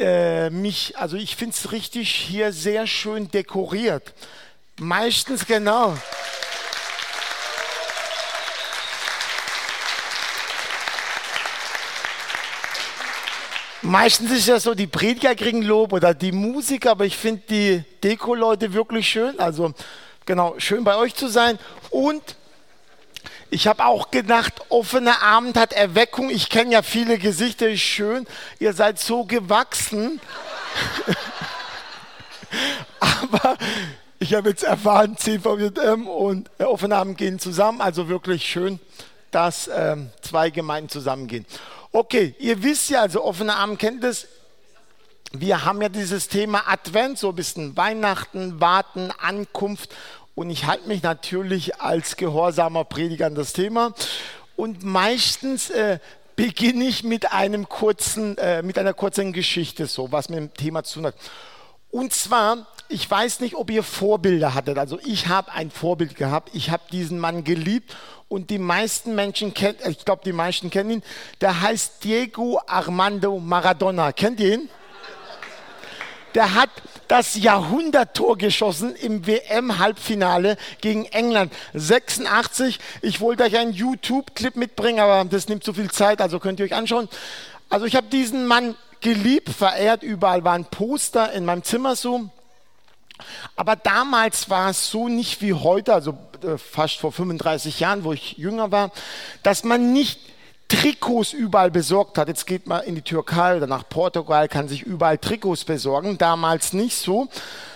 äh, mich, also ich finde es richtig hier sehr schön dekoriert. Meistens genau. Meistens ist ja so, die Prediger kriegen Lob oder die Musiker, aber ich finde die Deko-Leute wirklich schön. Also genau, schön bei euch zu sein. Und ich habe auch gedacht, offener Abend hat Erweckung. Ich kenne ja viele Gesichter, ist schön. Ihr seid so gewachsen. aber ich habe jetzt erfahren, CVM und offener Abend gehen zusammen. Also wirklich schön, dass ähm, zwei Gemeinden zusammengehen. Okay, ihr wisst ja, also offener Arm kennt es. Wir haben ja dieses Thema Advent, so ein bisschen Weihnachten, Warten, Ankunft. Und ich halte mich natürlich als gehorsamer Prediger an das Thema. Und meistens äh, beginne ich mit einem kurzen, äh, mit einer kurzen Geschichte, so was mit dem Thema zu tun hat. Und zwar, ich weiß nicht, ob ihr Vorbilder hattet. Also ich habe ein Vorbild gehabt. Ich habe diesen Mann geliebt und die meisten Menschen kennen, ich glaube, die meisten kennen ihn. Der heißt Diego Armando Maradona. Kennt ihr ihn? Der hat das Jahrhunderttor geschossen im WM-Halbfinale gegen England. 86. Ich wollte euch einen YouTube-Clip mitbringen, aber das nimmt zu viel Zeit, also könnt ihr euch anschauen. Also ich habe diesen Mann geliebt, verehrt. Überall waren Poster in meinem Zimmer so. Aber damals war es so nicht wie heute, also äh, fast vor 35 Jahren, wo ich jünger war, dass man nicht Trikots überall besorgt hat. Jetzt geht man in die Türkei oder nach Portugal, kann sich überall Trikots besorgen. Damals nicht so.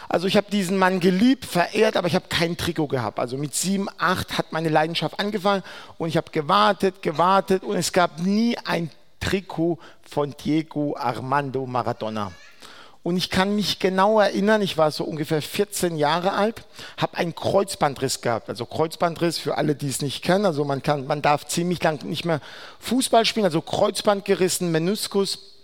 Also ich habe diesen Mann geliebt, verehrt, aber ich habe kein Trikot gehabt. Also mit sieben, acht hat meine Leidenschaft angefangen und ich habe gewartet, gewartet und es gab nie ein Trikot von Diego Armando Maradona. Und ich kann mich genau erinnern, ich war so ungefähr 14 Jahre alt, habe einen Kreuzbandriss gehabt. Also Kreuzbandriss für alle, die es nicht kennen. Also man, kann, man darf ziemlich lang nicht mehr Fußball spielen. Also Kreuzband gerissen, Meniskus,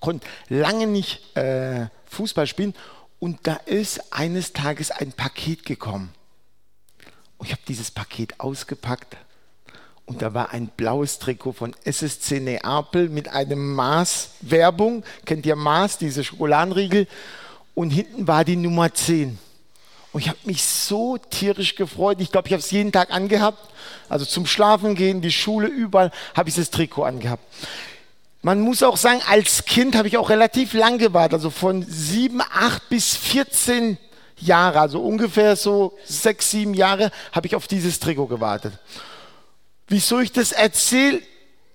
konnte lange nicht äh, Fußball spielen. Und da ist eines Tages ein Paket gekommen. Und ich habe dieses Paket ausgepackt und da war ein blaues Trikot von SSC Neapel mit einem Mars-Werbung. Kennt ihr Mars, diese Schokoladenriegel? Und hinten war die Nummer 10. Und ich habe mich so tierisch gefreut. Ich glaube, ich habe es jeden Tag angehabt. Also zum Schlafen gehen, die Schule, überall habe ich das Trikot angehabt. Man muss auch sagen, als Kind habe ich auch relativ lang gewartet. Also von 7, 8 bis 14 Jahre, also ungefähr so 6, 7 Jahre, habe ich auf dieses Trikot gewartet. Wieso ich das erzähle?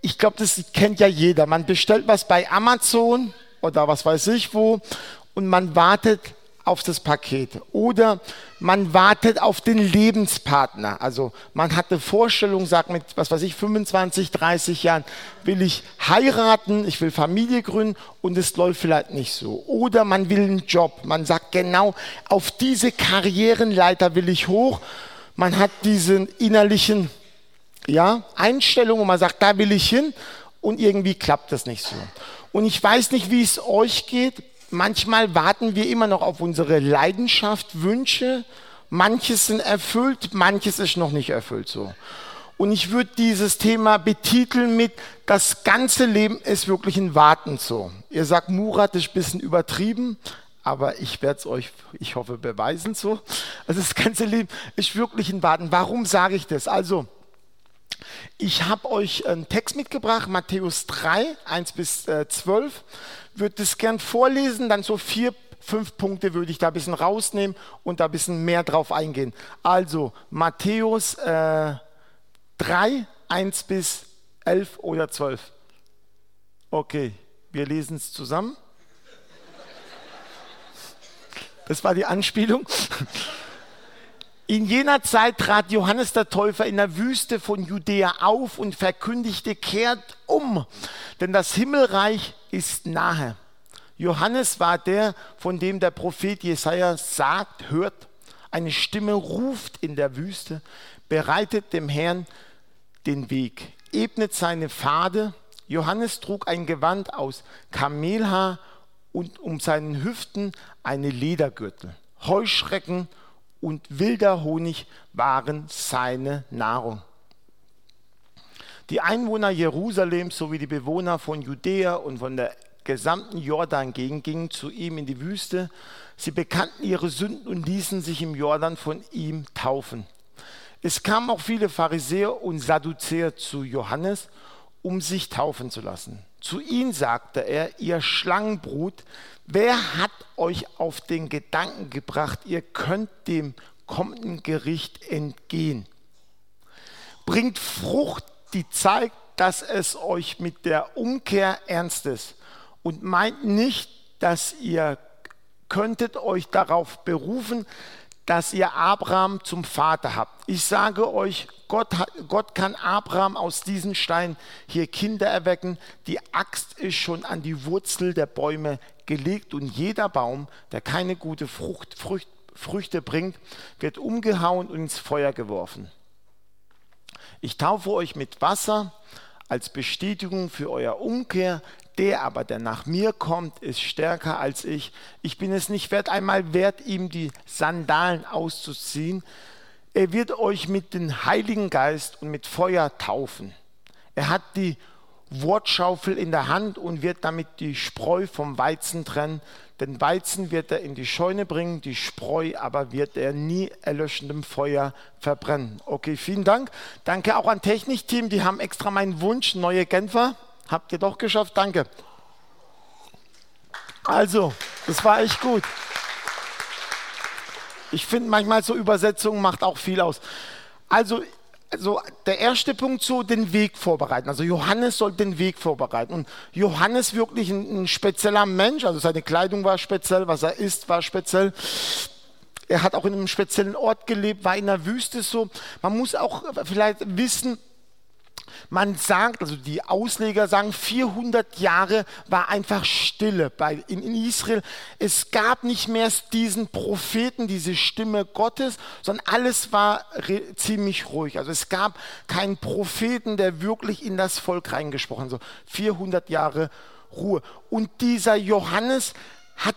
Ich glaube, das kennt ja jeder. Man bestellt was bei Amazon oder was weiß ich wo und man wartet auf das Paket oder man wartet auf den Lebenspartner. Also man hat eine Vorstellung, sagt mit, was weiß ich, 25, 30 Jahren will ich heiraten, ich will Familie gründen und es läuft vielleicht nicht so. Oder man will einen Job. Man sagt genau, auf diese Karrierenleiter will ich hoch. Man hat diesen innerlichen ja, Einstellung, wo man sagt, da will ich hin und irgendwie klappt das nicht so. Und ich weiß nicht, wie es euch geht. Manchmal warten wir immer noch auf unsere Leidenschaft, Wünsche. Manches sind erfüllt, manches ist noch nicht erfüllt so. Und ich würde dieses Thema betiteln mit, das ganze Leben ist wirklich ein Warten so. Ihr sagt, Murat ist ein bisschen übertrieben, aber ich werde es euch, ich hoffe, beweisen so. Also das ganze Leben ist wirklich ein Warten. Warum sage ich das? Also, ich habe euch einen Text mitgebracht, Matthäus 3, 1 bis äh, 12. Würde das gern vorlesen, dann so vier, fünf Punkte würde ich da ein bisschen rausnehmen und da ein bisschen mehr drauf eingehen. Also Matthäus äh, 3, 1 bis 11 oder 12. Okay, wir lesen es zusammen. Das war die Anspielung. In jener Zeit trat Johannes der Täufer in der Wüste von Judäa auf und verkündigte, kehrt um, denn das Himmelreich ist nahe. Johannes war der, von dem der Prophet Jesaja sagt, hört, eine Stimme ruft in der Wüste, bereitet dem Herrn den Weg, ebnet seine Pfade. Johannes trug ein Gewand aus Kamelhaar und um seinen Hüften eine Ledergürtel. Heuschrecken und wilder Honig waren seine Nahrung. Die Einwohner Jerusalems sowie die Bewohner von Judäa und von der gesamten Jordan gingen, gingen zu ihm in die Wüste. Sie bekannten ihre Sünden und ließen sich im Jordan von ihm taufen. Es kamen auch viele Pharisäer und Sadduzäer zu Johannes, um sich taufen zu lassen. Zu ihnen sagte er, ihr Schlangenbrut, wer hat euch auf den Gedanken gebracht, ihr könnt dem kommenden Gericht entgehen? Bringt Frucht, die zeigt, dass es euch mit der Umkehr ernst ist und meint nicht, dass ihr könntet euch darauf berufen, dass ihr Abraham zum Vater habt. Ich sage euch, Gott, Gott kann Abraham aus diesen Steinen hier Kinder erwecken. Die Axt ist schon an die Wurzel der Bäume gelegt und jeder Baum, der keine gute Frucht, Frucht, Früchte bringt, wird umgehauen und ins Feuer geworfen. Ich taufe euch mit Wasser als Bestätigung für euer Umkehr, der aber, der nach mir kommt, ist stärker als ich. Ich bin es nicht wert, einmal wert, ihm die Sandalen auszuziehen. Er wird euch mit dem Heiligen Geist und mit Feuer taufen. Er hat die Wortschaufel in der Hand und wird damit die Spreu vom Weizen trennen. Den Weizen wird er in die Scheune bringen, die Spreu aber wird er nie erlöschendem Feuer verbrennen. Okay, vielen Dank. Danke auch an Technikteam, die haben extra meinen Wunsch, neue Genfer. Habt ihr doch geschafft, danke. Also, das war echt gut. Ich finde manchmal so Übersetzungen macht auch viel aus. Also, also der erste Punkt so den Weg vorbereiten. Also Johannes soll den Weg vorbereiten. Und Johannes wirklich ein, ein spezieller Mensch. Also seine Kleidung war speziell, was er isst war speziell. Er hat auch in einem speziellen Ort gelebt, war in der Wüste so. Man muss auch vielleicht wissen, man sagt, also die Ausleger sagen, 400 Jahre war einfach Stille bei, in, in Israel. Es gab nicht mehr diesen Propheten, diese Stimme Gottes, sondern alles war ziemlich ruhig. Also es gab keinen Propheten, der wirklich in das Volk reingesprochen hat. So 400 Jahre Ruhe. Und dieser Johannes, hat,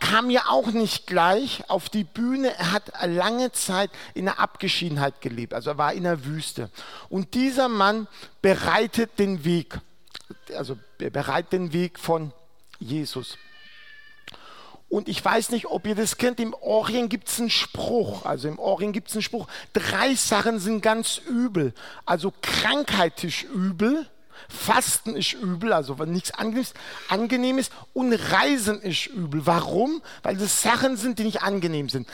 kam ja auch nicht gleich auf die Bühne. Er hat lange Zeit in der Abgeschiedenheit gelebt, also er war in der Wüste. Und dieser Mann bereitet den Weg, also bereitet den Weg von Jesus. Und ich weiß nicht, ob ihr das kennt, im Orient gibt es einen Spruch. Also im Orient gibt es einen Spruch, drei Sachen sind ganz übel. Also Krankheit ist übel, Fasten ist übel, also nichts Angenehmes, Angenehmes und Reisen ist übel. Warum? Weil das Sachen sind, die nicht angenehm sind.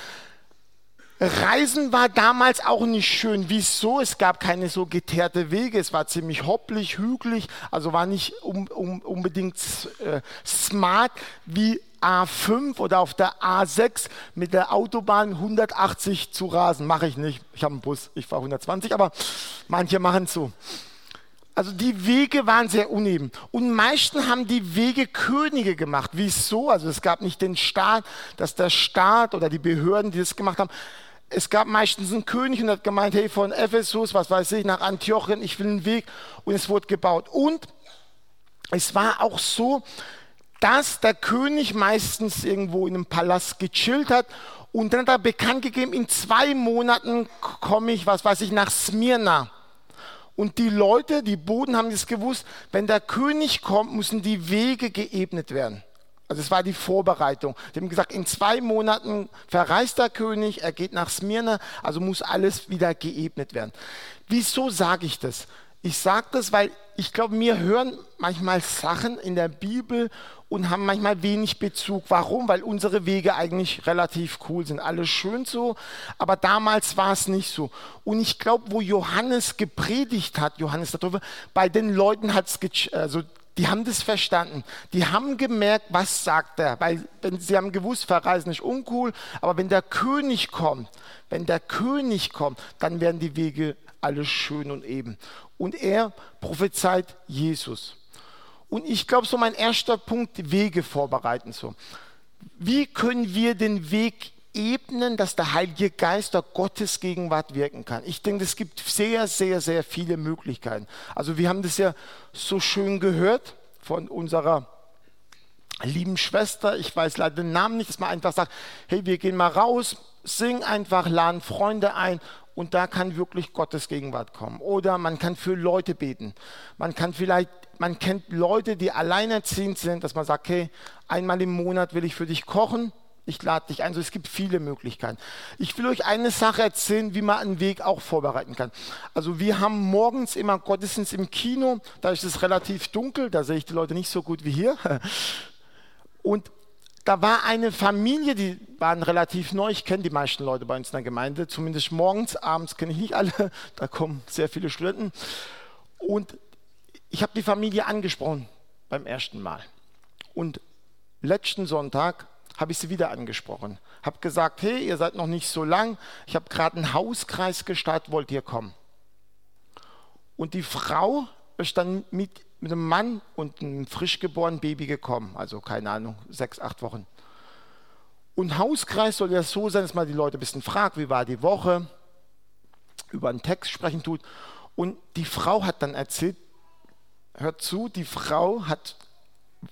Reisen war damals auch nicht schön. Wieso? Es gab keine so geteerte Wege. Es war ziemlich hopplig, hügelig, also war nicht um, um, unbedingt äh, smart wie A5 oder auf der A6 mit der Autobahn 180 zu rasen. Mache ich nicht. Ich habe einen Bus, ich fahre 120, aber manche machen es so. Also die Wege waren sehr uneben. Und meistens haben die Wege Könige gemacht. Wieso? Also es gab nicht den Staat, dass der Staat oder die Behörden, die das gemacht haben. Es gab meistens einen König und hat gemeint, hey, von Ephesus, was weiß ich, nach Antiochien, ich will einen Weg. Und es wurde gebaut. Und es war auch so, dass der König meistens irgendwo in einem Palast gechillt hat und dann hat er bekannt gegeben, in zwei Monaten komme ich, was weiß ich, nach Smyrna. Und die Leute, die Boden haben das gewusst, wenn der König kommt, müssen die Wege geebnet werden. Also es war die Vorbereitung. Sie haben gesagt, in zwei Monaten verreist der König, er geht nach Smyrna, also muss alles wieder geebnet werden. Wieso sage ich das? Ich sage das, weil ich glaube, wir hören manchmal Sachen in der Bibel und haben manchmal wenig Bezug. Warum? Weil unsere Wege eigentlich relativ cool sind. Alles schön so, aber damals war es nicht so. Und ich glaube, wo Johannes gepredigt hat, Johannes darüber, bei den Leuten hat es, also die haben das verstanden. Die haben gemerkt, was sagt er. Weil wenn, sie haben gewusst, Verreisen ist uncool, aber wenn der König kommt, wenn der König kommt, dann werden die Wege alles schön und eben. Und er prophezeit Jesus. Und ich glaube, so mein erster Punkt, Wege vorbereiten. So. Wie können wir den Weg ebnen, dass der Heilige Geist der Gottes Gegenwart wirken kann? Ich denke, es gibt sehr, sehr, sehr viele Möglichkeiten. Also wir haben das ja so schön gehört von unserer lieben Schwester, ich weiß leider den Namen nicht, dass man einfach sagt, hey, wir gehen mal raus, sing einfach, laden Freunde ein und da kann wirklich Gottes Gegenwart kommen. Oder man kann für Leute beten. Man kann vielleicht, man kennt Leute, die alleinerziehend sind, dass man sagt, hey, einmal im Monat will ich für dich kochen ich lade dich ein. Also es gibt viele Möglichkeiten. Ich will euch eine Sache erzählen, wie man einen Weg auch vorbereiten kann. Also wir haben morgens immer Gottesdienst im Kino. Da ist es relativ dunkel, da sehe ich die Leute nicht so gut wie hier. Und da war eine Familie, die waren relativ neu. Ich kenne die meisten Leute bei uns in der Gemeinde, zumindest morgens, abends kenne ich nicht alle. Da kommen sehr viele Studenten. Und ich habe die Familie angesprochen beim ersten Mal. Und letzten Sonntag habe ich sie wieder angesprochen. Habe gesagt, hey, ihr seid noch nicht so lang. Ich habe gerade einen Hauskreis gestartet, wollt ihr kommen? Und die Frau ist dann mit, mit einem Mann und einem frisch geborenen Baby gekommen. Also keine Ahnung, sechs, acht Wochen. Und Hauskreis soll ja so sein, dass man die Leute ein bisschen fragt, wie war die Woche, über einen Text sprechen tut. Und die Frau hat dann erzählt, hört zu, die Frau hat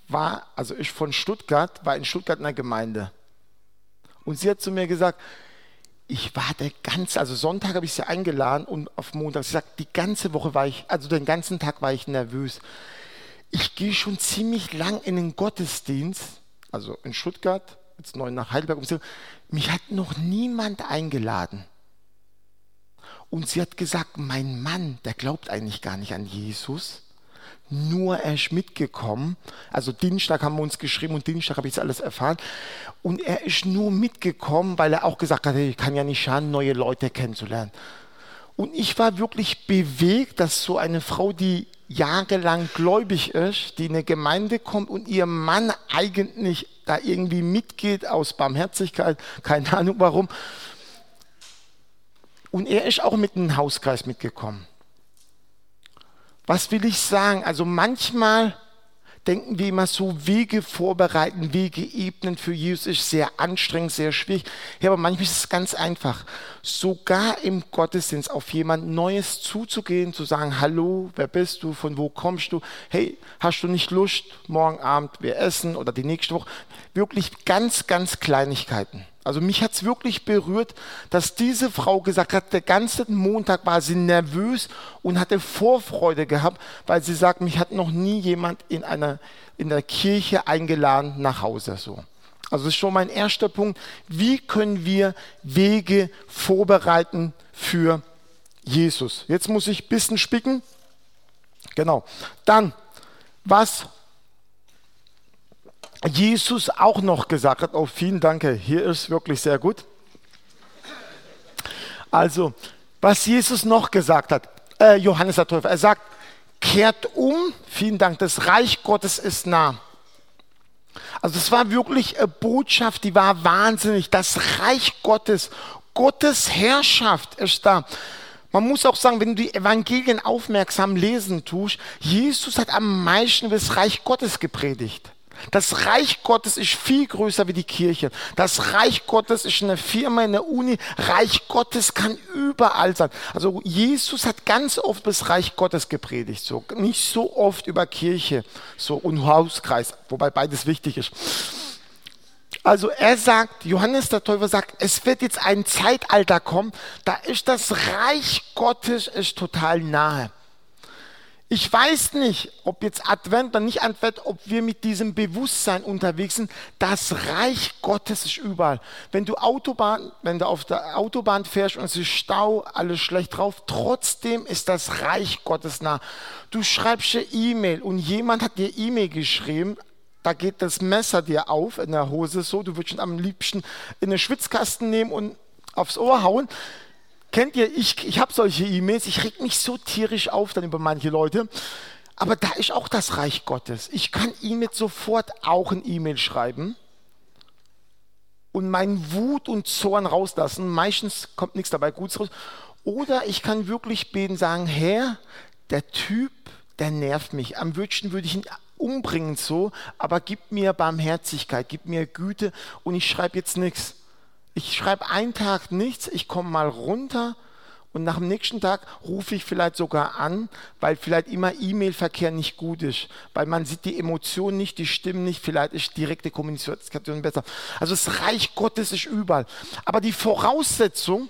war, also ich von Stuttgart, war in Stuttgart in der Gemeinde. Und sie hat zu mir gesagt, ich war der ganze, also Sonntag habe ich sie eingeladen und auf Montag, sie sagt, die ganze Woche war ich, also den ganzen Tag war ich nervös. Ich gehe schon ziemlich lang in den Gottesdienst, also in Stuttgart, jetzt neu nach Heidelberg, mich hat noch niemand eingeladen. Und sie hat gesagt, mein Mann, der glaubt eigentlich gar nicht an Jesus nur er ist mitgekommen. Also Dienstag haben wir uns geschrieben und Dienstag habe ich das alles erfahren. Und er ist nur mitgekommen, weil er auch gesagt hat, ich kann ja nicht schaden, neue Leute kennenzulernen. Und ich war wirklich bewegt, dass so eine Frau, die jahrelang gläubig ist, die in eine Gemeinde kommt und ihr Mann eigentlich da irgendwie mitgeht aus Barmherzigkeit, keine Ahnung warum. Und er ist auch mit einem Hauskreis mitgekommen. Was will ich sagen? Also manchmal denken wir immer so, Wege vorbereiten, Wege ebnen für Jesus ist sehr anstrengend, sehr schwierig. Ja, aber manchmal ist es ganz einfach. Sogar im Gottesdienst auf jemand Neues zuzugehen, zu sagen, hallo, wer bist du, von wo kommst du? Hey, hast du nicht Lust, morgen Abend wir essen oder die nächste Woche? Wirklich ganz, ganz Kleinigkeiten. Also mich hat es wirklich berührt, dass diese Frau gesagt hat, der ganze Montag war sie nervös und hatte Vorfreude gehabt, weil sie sagt, mich hat noch nie jemand in einer in der Kirche eingeladen nach Hause so. Also das ist schon mein erster Punkt. Wie können wir Wege vorbereiten für Jesus? Jetzt muss ich ein bisschen spicken. Genau. Dann, was Jesus auch noch gesagt hat, oh vielen Dank, hier ist wirklich sehr gut. Also, was Jesus noch gesagt hat, äh, Johannes der Täufer, er sagt, kehrt um, vielen Dank, das Reich Gottes ist nah. Also es war wirklich eine Botschaft, die war wahnsinnig. Das Reich Gottes, Gottes Herrschaft ist da. Man muss auch sagen, wenn du die Evangelien aufmerksam lesen tust, Jesus hat am meisten das Reich Gottes gepredigt. Das Reich Gottes ist viel größer wie die Kirche. Das Reich Gottes ist eine Firma, eine Uni. Reich Gottes kann überall sein. Also Jesus hat ganz oft das Reich Gottes gepredigt, so nicht so oft über Kirche, so und Hauskreis, wobei beides wichtig ist. Also er sagt, Johannes der Täufer sagt, es wird jetzt ein Zeitalter kommen, da ist das Reich Gottes ist total nahe. Ich weiß nicht, ob jetzt Advent oder nicht Advent, ob wir mit diesem Bewusstsein unterwegs sind. Das Reich Gottes ist überall. Wenn du Autobahn, wenn du auf der Autobahn fährst und es ist Stau, alles schlecht drauf, trotzdem ist das Reich Gottes nah. Du schreibst eine E-Mail und jemand hat dir E-Mail geschrieben, da geht das Messer dir auf in der Hose so, du würdest ihn am liebsten in den Schwitzkasten nehmen und aufs Ohr hauen. Kennt ihr, ich, ich habe solche E-Mails, ich reg mich so tierisch auf dann über manche Leute. Aber da ist auch das Reich Gottes. Ich kann ihm jetzt sofort auch ein E-Mail schreiben und meinen Wut und Zorn rauslassen. Meistens kommt nichts dabei Gutes raus. Oder ich kann wirklich beten, sagen, Herr, der Typ, der nervt mich. Am wünschen würde ich ihn umbringen so, aber gib mir Barmherzigkeit, gib mir Güte und ich schreibe jetzt nichts. Ich schreibe einen Tag nichts, ich komme mal runter und nach dem nächsten Tag rufe ich vielleicht sogar an, weil vielleicht immer E-Mail-Verkehr nicht gut ist, weil man sieht die Emotionen nicht, die Stimmen nicht, vielleicht ist direkte Kommunikation besser. Also das Reich Gottes ist überall. Aber die Voraussetzung,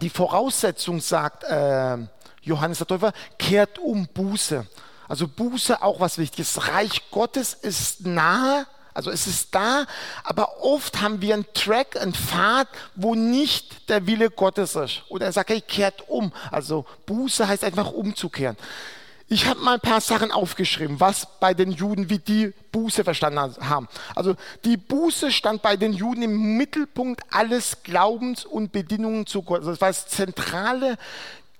die Voraussetzung sagt äh, Johannes der Täufer, kehrt um Buße. Also Buße auch was Wichtiges. Das Reich Gottes ist nahe, also es ist da, aber oft haben wir einen Track, einen Pfad, wo nicht der Wille Gottes ist. Oder er sagt, hey, kehrt um. Also Buße heißt einfach umzukehren. Ich habe mal ein paar Sachen aufgeschrieben, was bei den Juden, wie die Buße verstanden haben. Also die Buße stand bei den Juden im Mittelpunkt alles Glaubens und Bedingungen zu Gott. Also das war das zentrale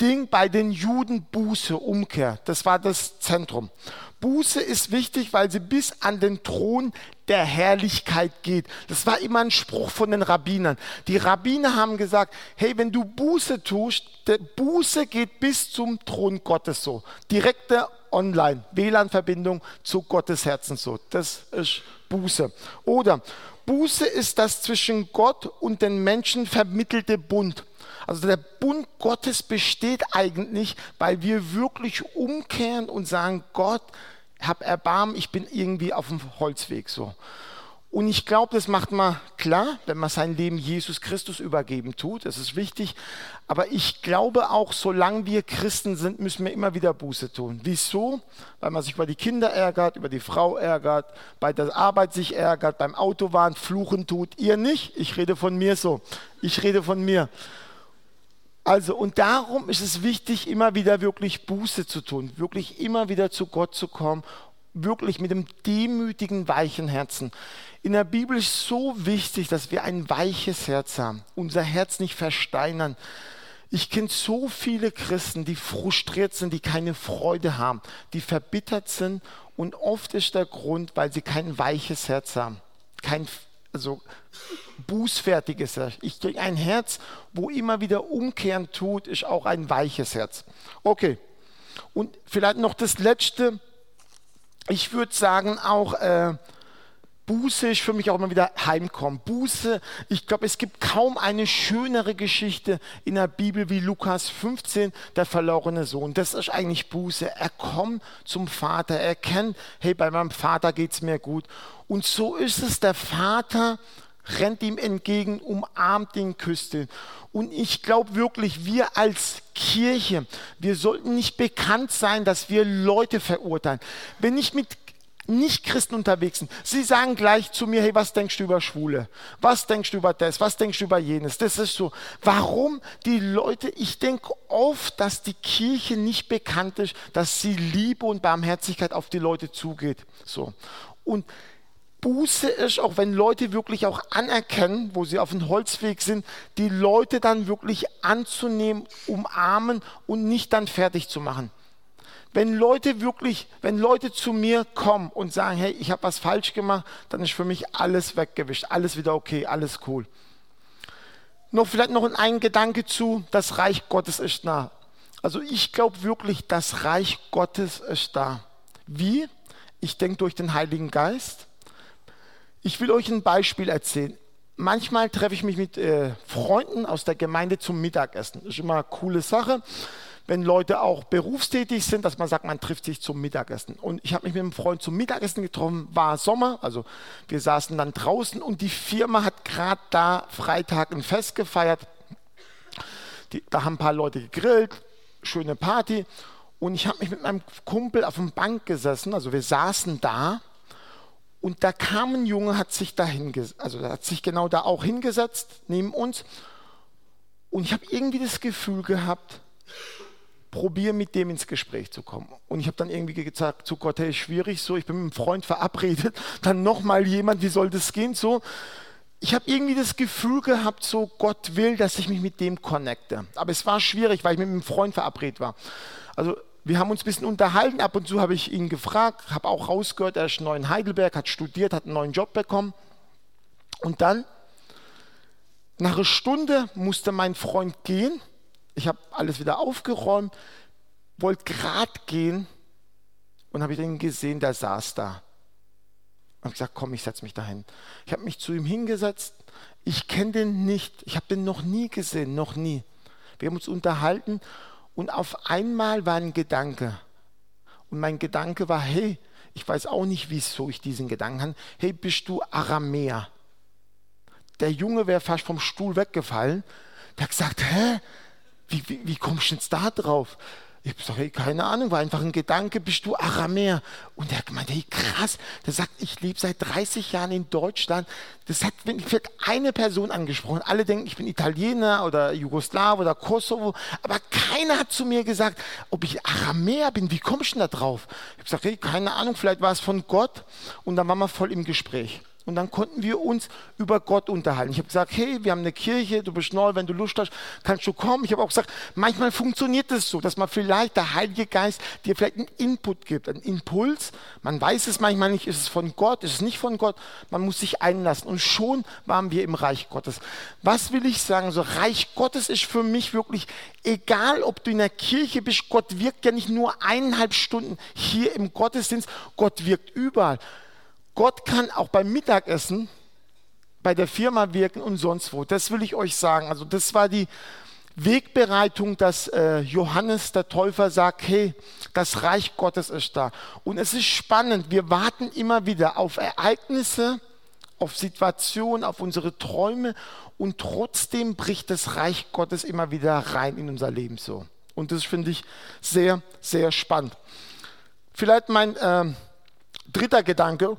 Ding bei den Juden Buße, Umkehr. Das war das Zentrum. Buße ist wichtig, weil sie bis an den Thron der Herrlichkeit geht. Das war immer ein Spruch von den Rabbinern. Die Rabbiner haben gesagt, hey, wenn du Buße tust, der Buße geht bis zum Thron Gottes so. Direkte Online, WLAN-Verbindung zu Gottes Herzen so. Das ist Buße. Oder Buße ist das zwischen Gott und den Menschen vermittelte Bund. Also der Bund Gottes besteht eigentlich, weil wir wirklich umkehren und sagen, Gott, hab Erbarmen, ich bin irgendwie auf dem Holzweg so. Und ich glaube, das macht man klar, wenn man sein Leben Jesus Christus übergeben tut. Das ist wichtig. Aber ich glaube auch, solange wir Christen sind, müssen wir immer wieder Buße tun. Wieso? Weil man sich über die Kinder ärgert, über die Frau ärgert, bei der Arbeit sich ärgert, beim Autofahren fluchen tut. Ihr nicht. Ich rede von mir so. Ich rede von mir. Also, und darum ist es wichtig, immer wieder wirklich Buße zu tun, wirklich immer wieder zu Gott zu kommen, wirklich mit dem demütigen, weichen Herzen. In der Bibel ist so wichtig, dass wir ein weiches Herz haben, unser Herz nicht versteinern. Ich kenne so viele Christen, die frustriert sind, die keine Freude haben, die verbittert sind und oft ist der Grund, weil sie kein weiches Herz haben, kein also bußfertiges Herz. Ich kriege ein Herz, wo immer wieder umkehren tut, ist auch ein weiches Herz. Okay. Und vielleicht noch das Letzte. Ich würde sagen auch, äh, Buße ist für mich auch immer wieder Heimkommen. Buße, ich glaube, es gibt kaum eine schönere Geschichte in der Bibel wie Lukas 15, der verlorene Sohn. Das ist eigentlich Buße. Er kommt zum Vater, er kennt, hey, bei meinem Vater geht es mir gut. Und so ist es, der Vater rennt ihm entgegen, umarmt ihn, küsst ihn. Und ich glaube wirklich, wir als Kirche, wir sollten nicht bekannt sein, dass wir Leute verurteilen. Wenn ich mit nicht-Christen unterwegs sind, sie sagen gleich zu mir, hey, was denkst du über Schwule? Was denkst du über das? Was denkst du über jenes? Das ist so. Warum die Leute, ich denke oft, dass die Kirche nicht bekannt ist, dass sie Liebe und Barmherzigkeit auf die Leute zugeht. So. Und Buße ist, auch wenn Leute wirklich auch anerkennen, wo sie auf dem Holzweg sind, die Leute dann wirklich anzunehmen, umarmen und nicht dann fertig zu machen. Wenn Leute wirklich, wenn Leute zu mir kommen und sagen, hey, ich habe was falsch gemacht, dann ist für mich alles weggewischt, alles wieder okay, alles cool. Noch vielleicht noch ein Gedanke zu, das Reich Gottes ist nah. Also ich glaube wirklich, das Reich Gottes ist da. Wie? Ich denke durch den Heiligen Geist. Ich will euch ein Beispiel erzählen. Manchmal treffe ich mich mit äh, Freunden aus der Gemeinde zum Mittagessen. Das ist immer eine coole Sache wenn Leute auch berufstätig sind, dass man sagt, man trifft sich zum Mittagessen. Und ich habe mich mit einem Freund zum Mittagessen getroffen, war Sommer, also wir saßen dann draußen und die Firma hat gerade da Freitag ein Fest gefeiert. Die, da haben ein paar Leute gegrillt, schöne Party. Und ich habe mich mit meinem Kumpel auf dem Bank gesessen, also wir saßen da. Und da kam ein Junge, hat sich da hingesetzt, also hat sich genau da auch hingesetzt, neben uns. Und ich habe irgendwie das Gefühl gehabt, probiere mit dem ins Gespräch zu kommen. Und ich habe dann irgendwie gesagt zu Gott, hey, schwierig so, ich bin mit einem Freund verabredet, dann nochmal jemand, wie soll das gehen so? Ich habe irgendwie das Gefühl gehabt, so Gott will, dass ich mich mit dem connecte. Aber es war schwierig, weil ich mit einem Freund verabredet war. Also wir haben uns ein bisschen unterhalten, ab und zu habe ich ihn gefragt, habe auch rausgehört, er ist neu in Heidelberg, hat studiert, hat einen neuen Job bekommen. Und dann, nach einer Stunde musste mein Freund gehen ich habe alles wieder aufgeräumt, wollte gerade gehen und habe den gesehen, der saß da. Ich habe gesagt, komm, ich setze mich dahin. Ich habe mich zu ihm hingesetzt. Ich kenne den nicht. Ich habe den noch nie gesehen, noch nie. Wir haben uns unterhalten und auf einmal war ein Gedanke. Und mein Gedanke war, hey, ich weiß auch nicht, wieso ich diesen Gedanken habe. Hey, bist du Aramäer? Der Junge wäre fast vom Stuhl weggefallen. Der hat gesagt, hä? Wie, wie, wie kommst du jetzt da drauf? Ich habe gesagt, hey, keine Ahnung, war einfach ein Gedanke, bist du Aramäer? Und er hat gemeint, hey, krass. Der sagt, ich lebe seit 30 Jahren in Deutschland. Das hat wird eine Person angesprochen. Alle denken, ich bin Italiener oder Jugoslaw oder Kosovo. Aber keiner hat zu mir gesagt, ob ich Aramäer bin. Wie kommst du denn da drauf? Ich habe gesagt, hey, keine Ahnung, vielleicht war es von Gott. Und dann waren wir voll im Gespräch. Und dann konnten wir uns über Gott unterhalten. Ich habe gesagt, hey, wir haben eine Kirche, du bist neu, wenn du Lust hast, kannst du kommen. Ich habe auch gesagt, manchmal funktioniert es das so, dass man vielleicht der Heilige Geist dir vielleicht einen Input gibt, einen Impuls. Man weiß es manchmal nicht, ist es von Gott, ist es nicht von Gott. Man muss sich einlassen. Und schon waren wir im Reich Gottes. Was will ich sagen? So Reich Gottes ist für mich wirklich egal, ob du in der Kirche bist. Gott wirkt ja nicht nur eineinhalb Stunden hier im Gottesdienst. Gott wirkt überall. Gott kann auch beim Mittagessen bei der Firma wirken und sonst wo. Das will ich euch sagen. Also das war die Wegbereitung, dass äh, Johannes der Täufer sagt, hey, das Reich Gottes ist da. Und es ist spannend, wir warten immer wieder auf Ereignisse, auf Situationen, auf unsere Träume und trotzdem bricht das Reich Gottes immer wieder rein in unser Leben so. Und das finde ich sehr, sehr spannend. Vielleicht mein äh, dritter Gedanke,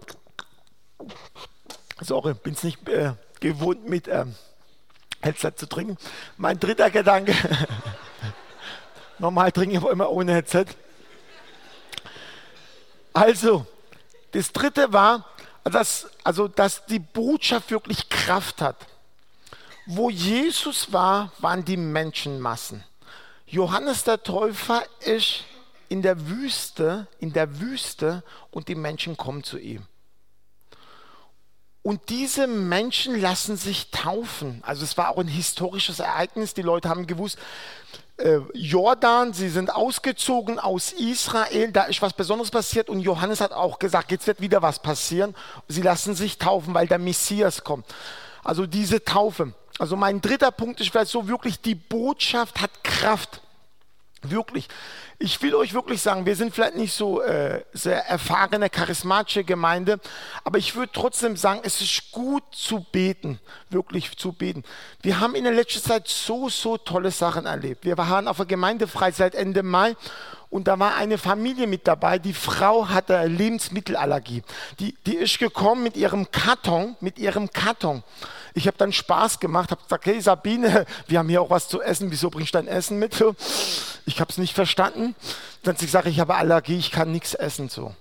Sorry, bin es nicht äh, gewohnt, mit ähm, Headset zu trinken. Mein dritter Gedanke. Normal trinke ich immer ohne Headset. Also, das dritte war, dass, also, dass die Botschaft wirklich Kraft hat. Wo Jesus war, waren die Menschenmassen. Johannes der Täufer ist in der Wüste, in der Wüste und die Menschen kommen zu ihm. Und diese Menschen lassen sich taufen. Also es war auch ein historisches Ereignis. Die Leute haben gewusst, äh, Jordan, sie sind ausgezogen aus Israel, da ist was Besonderes passiert und Johannes hat auch gesagt, jetzt wird wieder was passieren. Sie lassen sich taufen, weil der Messias kommt. Also diese Taufe. Also mein dritter Punkt ist vielleicht so wirklich, die Botschaft hat Kraft. Wirklich. Ich will euch wirklich sagen, wir sind vielleicht nicht so äh, sehr erfahrene, charismatische Gemeinde, aber ich würde trotzdem sagen, es ist gut zu beten, wirklich zu beten. Wir haben in der letzten Zeit so, so tolle Sachen erlebt. Wir waren auf der Gemeindefreizeit Ende Mai und da war eine Familie mit dabei. Die Frau hatte Lebensmittelallergie. Die, die ist gekommen mit ihrem Karton, mit ihrem Karton. Ich habe dann Spaß gemacht, habe gesagt, hey Sabine, wir haben hier auch was zu essen, wieso bringst du dein Essen mit? Ich habe es nicht verstanden. Dann hat sie gesagt, ich habe Allergie, ich kann nichts essen. So.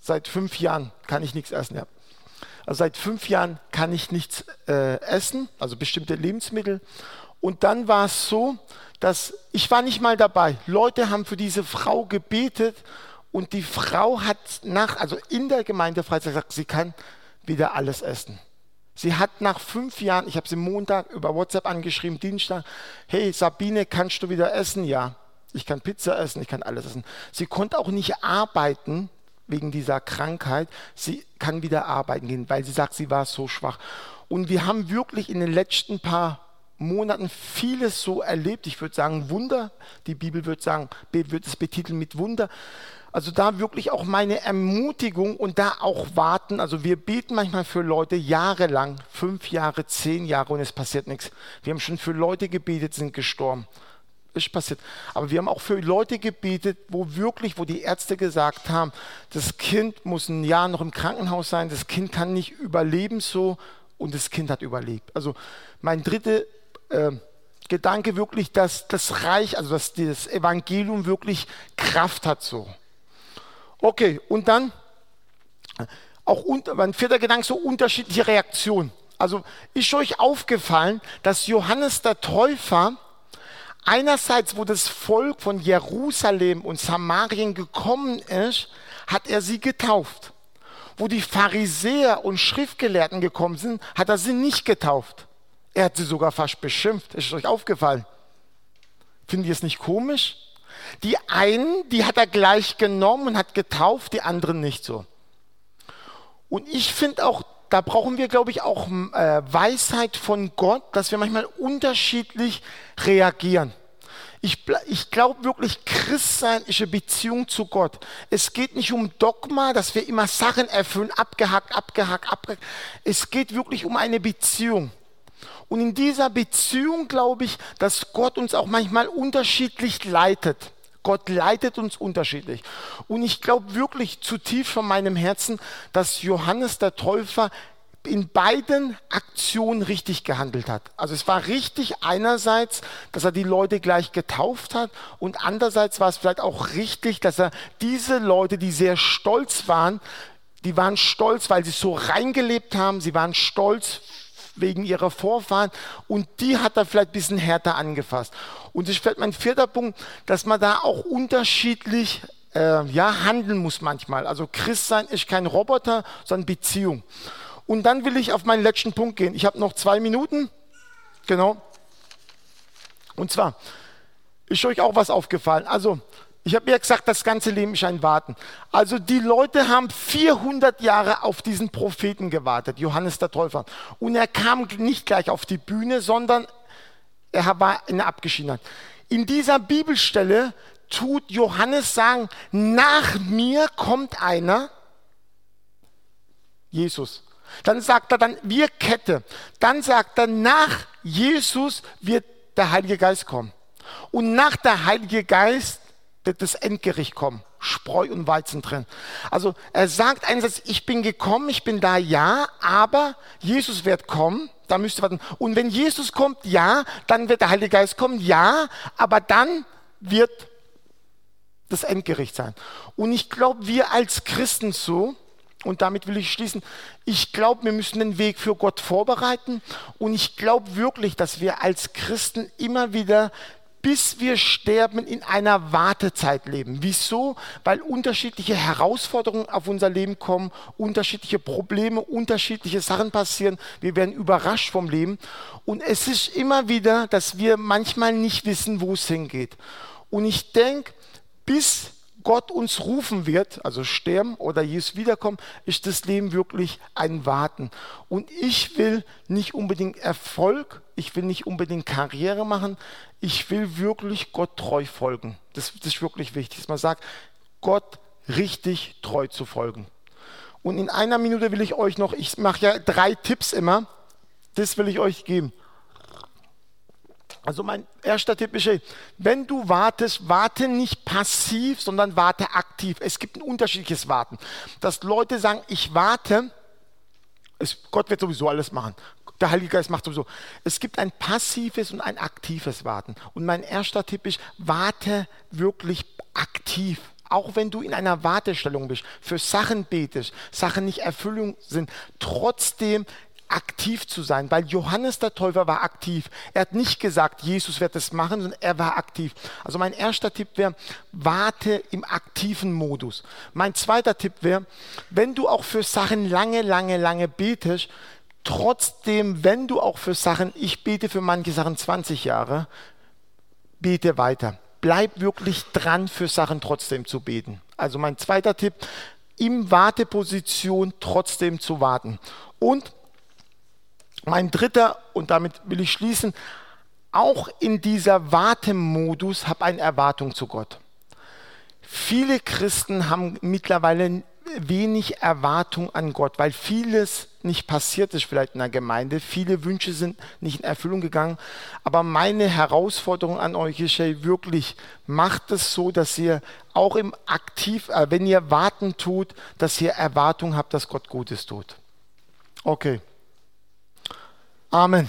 Seit fünf Jahren kann ich nichts essen. Ja. Also seit fünf Jahren kann ich nichts äh, essen, also bestimmte Lebensmittel. Und dann war es so, dass ich war nicht mal dabei. Leute haben für diese Frau gebetet und die Frau hat nach, also in der Gemeindefreizeit gesagt, sie kann wieder alles essen. Sie hat nach fünf Jahren, ich habe sie Montag über WhatsApp angeschrieben, Dienstag, hey Sabine, kannst du wieder essen? Ja, ich kann Pizza essen, ich kann alles essen. Sie konnte auch nicht arbeiten wegen dieser Krankheit. Sie kann wieder arbeiten gehen, weil sie sagt, sie war so schwach. Und wir haben wirklich in den letzten paar Monaten vieles so erlebt. Ich würde sagen Wunder. Die Bibel würde sagen, wird es betiteln mit Wunder. Also da wirklich auch meine Ermutigung und da auch warten. Also wir beten manchmal für Leute jahrelang, fünf Jahre, zehn Jahre und es passiert nichts. Wir haben schon für Leute gebetet, sind gestorben. Ist passiert. Aber wir haben auch für Leute gebetet, wo wirklich, wo die Ärzte gesagt haben, das Kind muss ein Jahr noch im Krankenhaus sein, das Kind kann nicht überleben so und das Kind hat überlebt. Also mein dritter äh, Gedanke wirklich, dass das Reich, also dass das Evangelium wirklich Kraft hat so. Okay, und dann auch unter, mein vierter Gedanke, so unterschiedliche Reaktionen. Also ist euch aufgefallen, dass Johannes der Täufer einerseits, wo das Volk von Jerusalem und Samarien gekommen ist, hat er sie getauft. Wo die Pharisäer und Schriftgelehrten gekommen sind, hat er sie nicht getauft. Er hat sie sogar fast beschimpft. Ist euch aufgefallen? Findet ihr es nicht komisch? Die einen, die hat er gleich genommen und hat getauft, die anderen nicht so. Und ich finde auch, da brauchen wir, glaube ich, auch äh, Weisheit von Gott, dass wir manchmal unterschiedlich reagieren. Ich, ich glaube wirklich, Christsein ist eine Beziehung zu Gott. Es geht nicht um Dogma, dass wir immer Sachen erfüllen, abgehakt, abgehakt, abgehakt. Es geht wirklich um eine Beziehung. Und in dieser Beziehung glaube ich, dass Gott uns auch manchmal unterschiedlich leitet. Gott leitet uns unterschiedlich. Und ich glaube wirklich zutiefst von meinem Herzen, dass Johannes der Täufer in beiden Aktionen richtig gehandelt hat. Also es war richtig einerseits, dass er die Leute gleich getauft hat und andererseits war es vielleicht auch richtig, dass er diese Leute, die sehr stolz waren, die waren stolz, weil sie so reingelebt haben, sie waren stolz wegen ihrer Vorfahren und die hat er vielleicht ein bisschen härter angefasst. Und das ist vielleicht mein vierter Punkt, dass man da auch unterschiedlich äh, ja, handeln muss manchmal. Also Christsein ist kein Roboter, sondern Beziehung. Und dann will ich auf meinen letzten Punkt gehen. Ich habe noch zwei Minuten. Genau. Und zwar ist euch auch was aufgefallen. Also, ich habe ja gesagt, das ganze Leben ist ein Warten. Also die Leute haben 400 Jahre auf diesen Propheten gewartet, Johannes der Täufer. Und er kam nicht gleich auf die Bühne, sondern er war in Abgeschiedenheit. In dieser Bibelstelle tut Johannes sagen, nach mir kommt einer, Jesus. Dann sagt er dann, wir Kette. Dann sagt er, nach Jesus wird der Heilige Geist kommen. Und nach der Heilige Geist das Endgericht kommen. Spreu und Weizen drin. Also er sagt einerseits, ich bin gekommen, ich bin da, ja, aber Jesus wird kommen, da müsst ihr warten. Und wenn Jesus kommt, ja, dann wird der Heilige Geist kommen, ja, aber dann wird das Endgericht sein. Und ich glaube, wir als Christen so, und damit will ich schließen. Ich glaube, wir müssen den Weg für Gott vorbereiten. Und ich glaube wirklich, dass wir als Christen immer wieder bis wir sterben in einer Wartezeit leben. Wieso? Weil unterschiedliche Herausforderungen auf unser Leben kommen, unterschiedliche Probleme, unterschiedliche Sachen passieren. Wir werden überrascht vom Leben. Und es ist immer wieder, dass wir manchmal nicht wissen, wo es hingeht. Und ich denke, bis Gott uns rufen wird, also sterben oder Jesus wiederkommen, ist das Leben wirklich ein Warten. Und ich will nicht unbedingt Erfolg, ich will nicht unbedingt Karriere machen, ich will wirklich Gott treu folgen. Das, das ist wirklich wichtig, dass man sagt, Gott richtig treu zu folgen. Und in einer Minute will ich euch noch, ich mache ja drei Tipps immer, das will ich euch geben. Also mein erster Tipp ist, wenn du wartest, warte nicht passiv, sondern warte aktiv. Es gibt ein unterschiedliches Warten. Dass Leute sagen, ich warte, es, Gott wird sowieso alles machen. Der Heilige Geist macht sowieso. Es gibt ein passives und ein aktives Warten. Und mein erster Tipp ist, warte wirklich aktiv. Auch wenn du in einer Wartestellung bist, für Sachen betest, Sachen nicht Erfüllung sind, trotzdem aktiv zu sein, weil Johannes der Täufer war aktiv. Er hat nicht gesagt, Jesus wird es machen, sondern er war aktiv. Also mein erster Tipp wäre, warte im aktiven Modus. Mein zweiter Tipp wäre, wenn du auch für Sachen lange, lange, lange betest, trotzdem, wenn du auch für Sachen, ich bete für manche Sachen 20 Jahre, bete weiter. Bleib wirklich dran, für Sachen trotzdem zu beten. Also mein zweiter Tipp, im Warteposition trotzdem zu warten. Und mein dritter, und damit will ich schließen, auch in dieser Wartemodus habe eine Erwartung zu Gott. Viele Christen haben mittlerweile wenig Erwartung an Gott, weil vieles nicht passiert ist vielleicht in der Gemeinde. Viele Wünsche sind nicht in Erfüllung gegangen. Aber meine Herausforderung an euch ist hey, wirklich, macht es so, dass ihr auch im Aktiv, äh, wenn ihr warten tut, dass ihr Erwartung habt, dass Gott Gutes tut. Okay. Amen.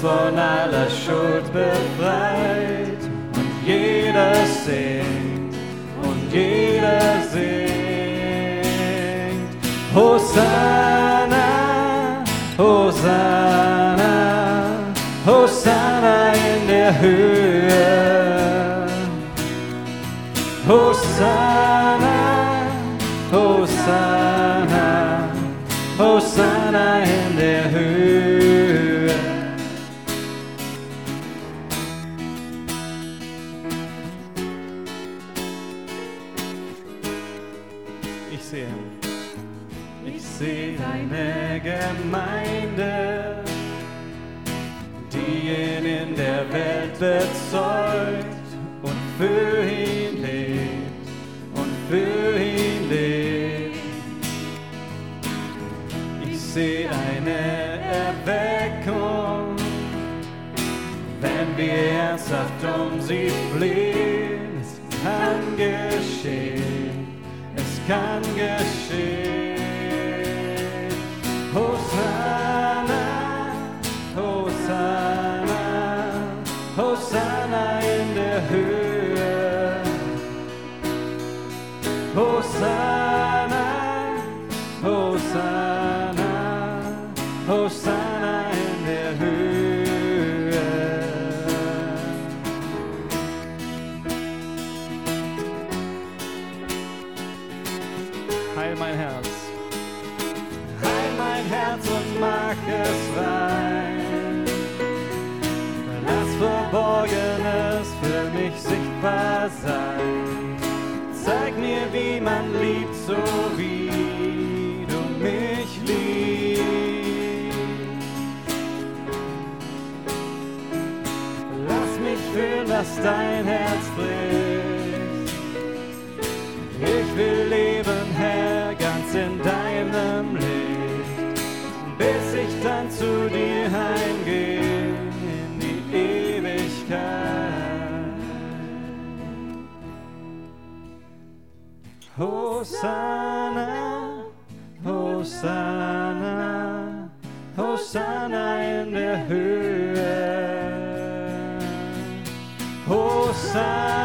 Von aller Schuld befreit. Und jeder singt, und jeder singt. Hosanna, Hosanna, Hosanna in der Höhe. Hosanna, wir ernsthaft um sie flehen. Es kann geschehen, es kann geschehen. Was dein Herz bricht. Ich will leben, Herr, ganz in deinem Licht, bis ich dann zu dir heimgehe in die Ewigkeit. Hosanna, Hosanna,